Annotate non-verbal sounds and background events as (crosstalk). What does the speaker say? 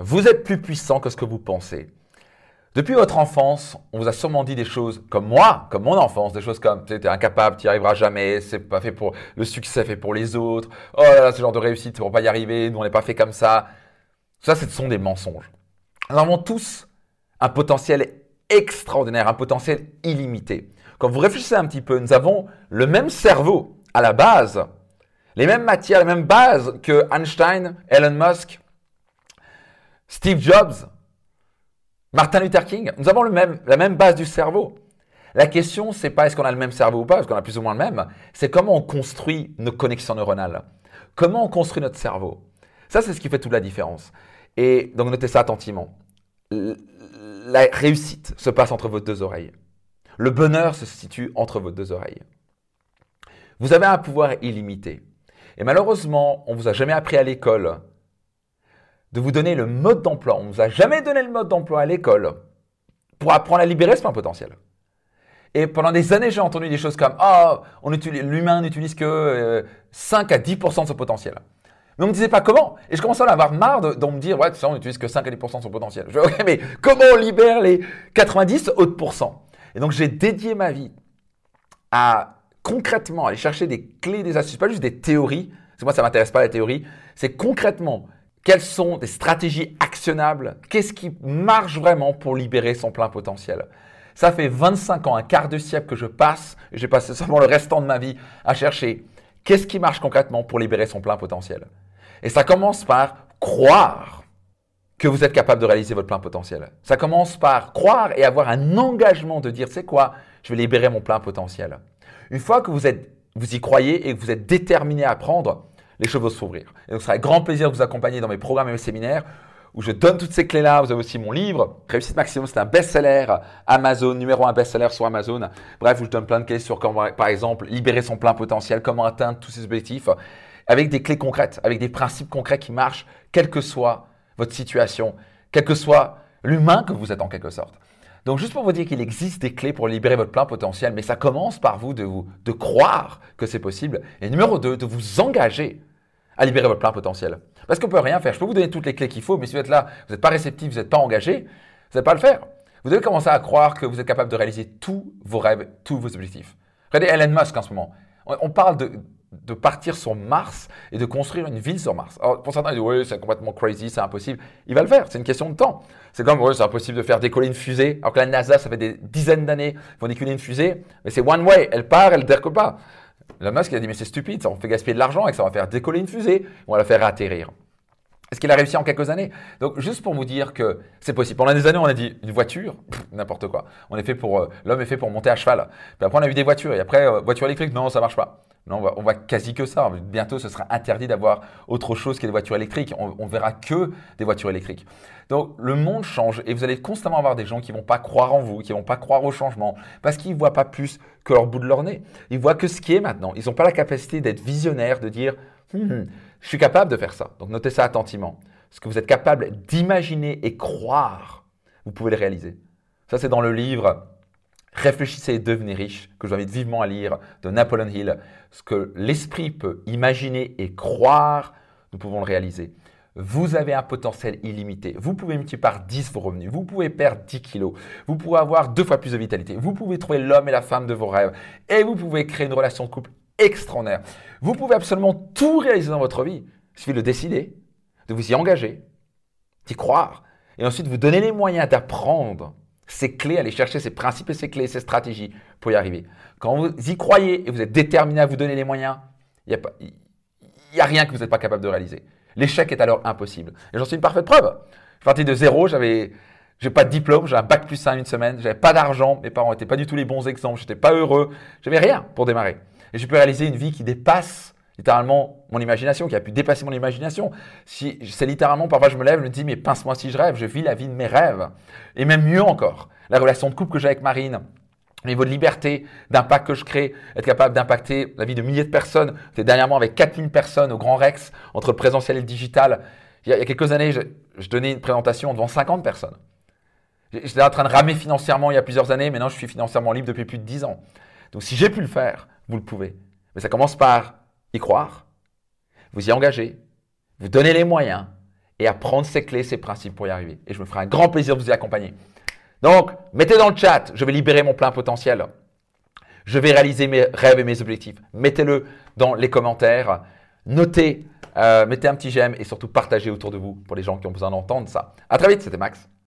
Vous êtes plus puissant que ce que vous pensez. Depuis votre enfance, on vous a sûrement dit des choses comme moi, comme mon enfance, des choses comme tu es incapable, tu n'y arriveras jamais, c'est pas fait pour le succès, fait pour les autres. Oh là là, ce genre de réussite, ne pas y arriver, nous on n'est pas fait comme ça. Ça, ce sont des mensonges. Nous avons tous un potentiel extraordinaire, un potentiel illimité. Quand vous réfléchissez un petit peu, nous avons le même cerveau à la base, les mêmes matières, les mêmes bases que Einstein, Elon Musk, Steve Jobs, Martin Luther King. Nous avons la même base du cerveau. La question, c'est pas est-ce qu'on a le même cerveau ou pas, parce qu'on a plus ou moins le même, c'est comment on construit nos connexions neuronales. Comment on construit notre cerveau. Ça, c'est ce qui fait toute la différence. Et donc, notez ça attentivement. La réussite se passe entre vos deux oreilles. Le bonheur se situe entre vos deux oreilles. Vous avez un pouvoir illimité. Et malheureusement, on vous a jamais appris à l'école de vous donner le mode d'emploi. On ne vous a jamais donné le mode d'emploi à l'école pour apprendre à libérer ce plein potentiel. Et pendant des années, j'ai entendu des choses comme Ah, oh, l'humain n'utilise que 5 euh, à 10% de son potentiel. Mais on ne me disait pas comment. Et je commençais à avoir marre de, me dire Ouais, ça, on n'utilise que 5 à 10% de son potentiel. Je dis Ok, mais comment on libère les 90 autres pourcents Et donc, j'ai dédié ma vie à concrètement aller chercher des clés, des astuces, pas juste des théories. Parce que moi, ça ne m'intéresse pas la théorie. C'est concrètement quelles sont des stratégies actionnables? Qu'est-ce qui marche vraiment pour libérer son plein potentiel? Ça fait 25 ans, un quart de siècle que je passe, j'ai passé (laughs) seulement le restant de ma vie à chercher qu'est-ce qui marche concrètement pour libérer son plein potentiel. Et ça commence par croire que vous êtes capable de réaliser votre plein potentiel. Ça commence par croire et avoir un engagement de dire, c'est quoi, je vais libérer mon plein potentiel. Une fois que vous, êtes, vous y croyez et que vous êtes déterminé à apprendre, les vont s'ouvrir. Et donc, ce sera avec grand plaisir de vous accompagner dans mes programmes et mes séminaires où je donne toutes ces clés-là. Vous avez aussi mon livre, Réussite Maximum, c'est un best-seller Amazon, numéro un best-seller sur Amazon. Bref, où je donne plein de clés sur comment, par exemple, libérer son plein potentiel, comment atteindre tous ses objectifs, avec des clés concrètes, avec des principes concrets qui marchent, quelle que soit votre situation, quel que soit l'humain que vous êtes en quelque sorte. Donc juste pour vous dire qu'il existe des clés pour libérer votre plein potentiel, mais ça commence par vous de, vous, de croire que c'est possible. Et numéro deux, de vous engager à libérer votre plein potentiel. Parce qu'on ne peut rien faire. Je peux vous donner toutes les clés qu'il faut, mais si vous êtes là, vous n'êtes pas réceptif, vous n'êtes pas engagé, vous n'allez pas le faire. Vous devez commencer à croire que vous êtes capable de réaliser tous vos rêves, tous vos objectifs. Regardez Elon Musk en ce moment. On parle de, partir sur Mars et de construire une ville sur Mars. Alors, pour certains, ils disent oui, c'est complètement crazy, c'est impossible. Il va le faire, c'est une question de temps. C'est comme, oui, c'est impossible de faire décoller une fusée, alors que la NASA, ça fait des dizaines d'années, ils vont décoller une fusée, mais c'est one way, elle part, elle ne décolle pas. Le Musk a dit, mais c'est stupide, ça on fait gaspiller de l'argent et ça va faire décoller une fusée, on va la faire atterrir. Est-ce qu'il a réussi en quelques années? Donc, juste pour vous dire que c'est possible. Pendant des années, on a dit une voiture, n'importe quoi. On est fait pour, euh, l'homme est fait pour monter à cheval. Puis après, on a vu des voitures. Et après, euh, voiture électrique, non, ça marche pas. Non, on va, quasi que ça. Bientôt, ce sera interdit d'avoir autre chose que des voitures électriques. On, on, verra que des voitures électriques. Donc, le monde change et vous allez constamment avoir des gens qui vont pas croire en vous, qui vont pas croire au changement, parce qu'ils voient pas plus que leur bout de leur nez. Ils voient que ce qui est maintenant. Ils n'ont pas la capacité d'être visionnaires, de dire, hmm, je suis capable de faire ça. Donc, notez ça attentivement. Ce que vous êtes capable d'imaginer et croire, vous pouvez le réaliser. Ça, c'est dans le livre Réfléchissez et devenez riche, que je vous invite vivement à lire, de Napoleon Hill. Ce que l'esprit peut imaginer et croire, nous pouvons le réaliser. Vous avez un potentiel illimité. Vous pouvez multiplier par 10 vos revenus. Vous pouvez perdre 10 kilos. Vous pouvez avoir deux fois plus de vitalité. Vous pouvez trouver l'homme et la femme de vos rêves. Et vous pouvez créer une relation de couple extraordinaire. Vous pouvez absolument tout réaliser dans votre vie. Il suffit de décider, de vous y engager, d'y croire. Et ensuite, vous donner les moyens d'apprendre ces clés, aller chercher ces principes et ces clés, ces stratégies pour y arriver. Quand vous y croyez et vous êtes déterminé à vous donner les moyens, il n'y a, rien que vous n'êtes pas capable de réaliser. L'échec est alors impossible. Et j'en suis une parfaite preuve. Je suis parti de zéro, j'avais pas de diplôme, j'ai un bac plus 1 une semaine, j'avais pas d'argent, mes parents n'étaient pas du tout les bons exemples, j'étais pas heureux, j'avais rien pour démarrer. Et j'ai pu réaliser une vie qui dépasse littéralement mon imagination, qui a pu dépasser mon imagination. Si, c'est littéralement, parfois je me lève, je me dis, mais pince-moi si je rêve, je vis la vie de mes rêves. Et même mieux encore, la relation de couple que j'ai avec Marine, le niveau de liberté, d'impact que je crée, être capable d'impacter la vie de milliers de personnes. J'étais dernièrement avec 4000 personnes au Grand Rex, entre présentiel et digital. Il y a, quelques années, je, je, donnais une présentation devant 50 personnes. J'étais en train de ramer financièrement il y a plusieurs années, maintenant je suis financièrement libre depuis plus de 10 ans. Donc si j'ai pu le faire, vous le pouvez. Mais ça commence par y croire, vous y engager, vous donner les moyens et apprendre ces clés, ces principes pour y arriver. Et je me ferai un grand plaisir de vous y accompagner. Donc, mettez dans le chat, je vais libérer mon plein potentiel. Je vais réaliser mes rêves et mes objectifs. Mettez-le dans les commentaires. Notez, euh, mettez un petit j'aime et surtout partagez autour de vous pour les gens qui ont besoin d'entendre ça. À très vite, c'était Max.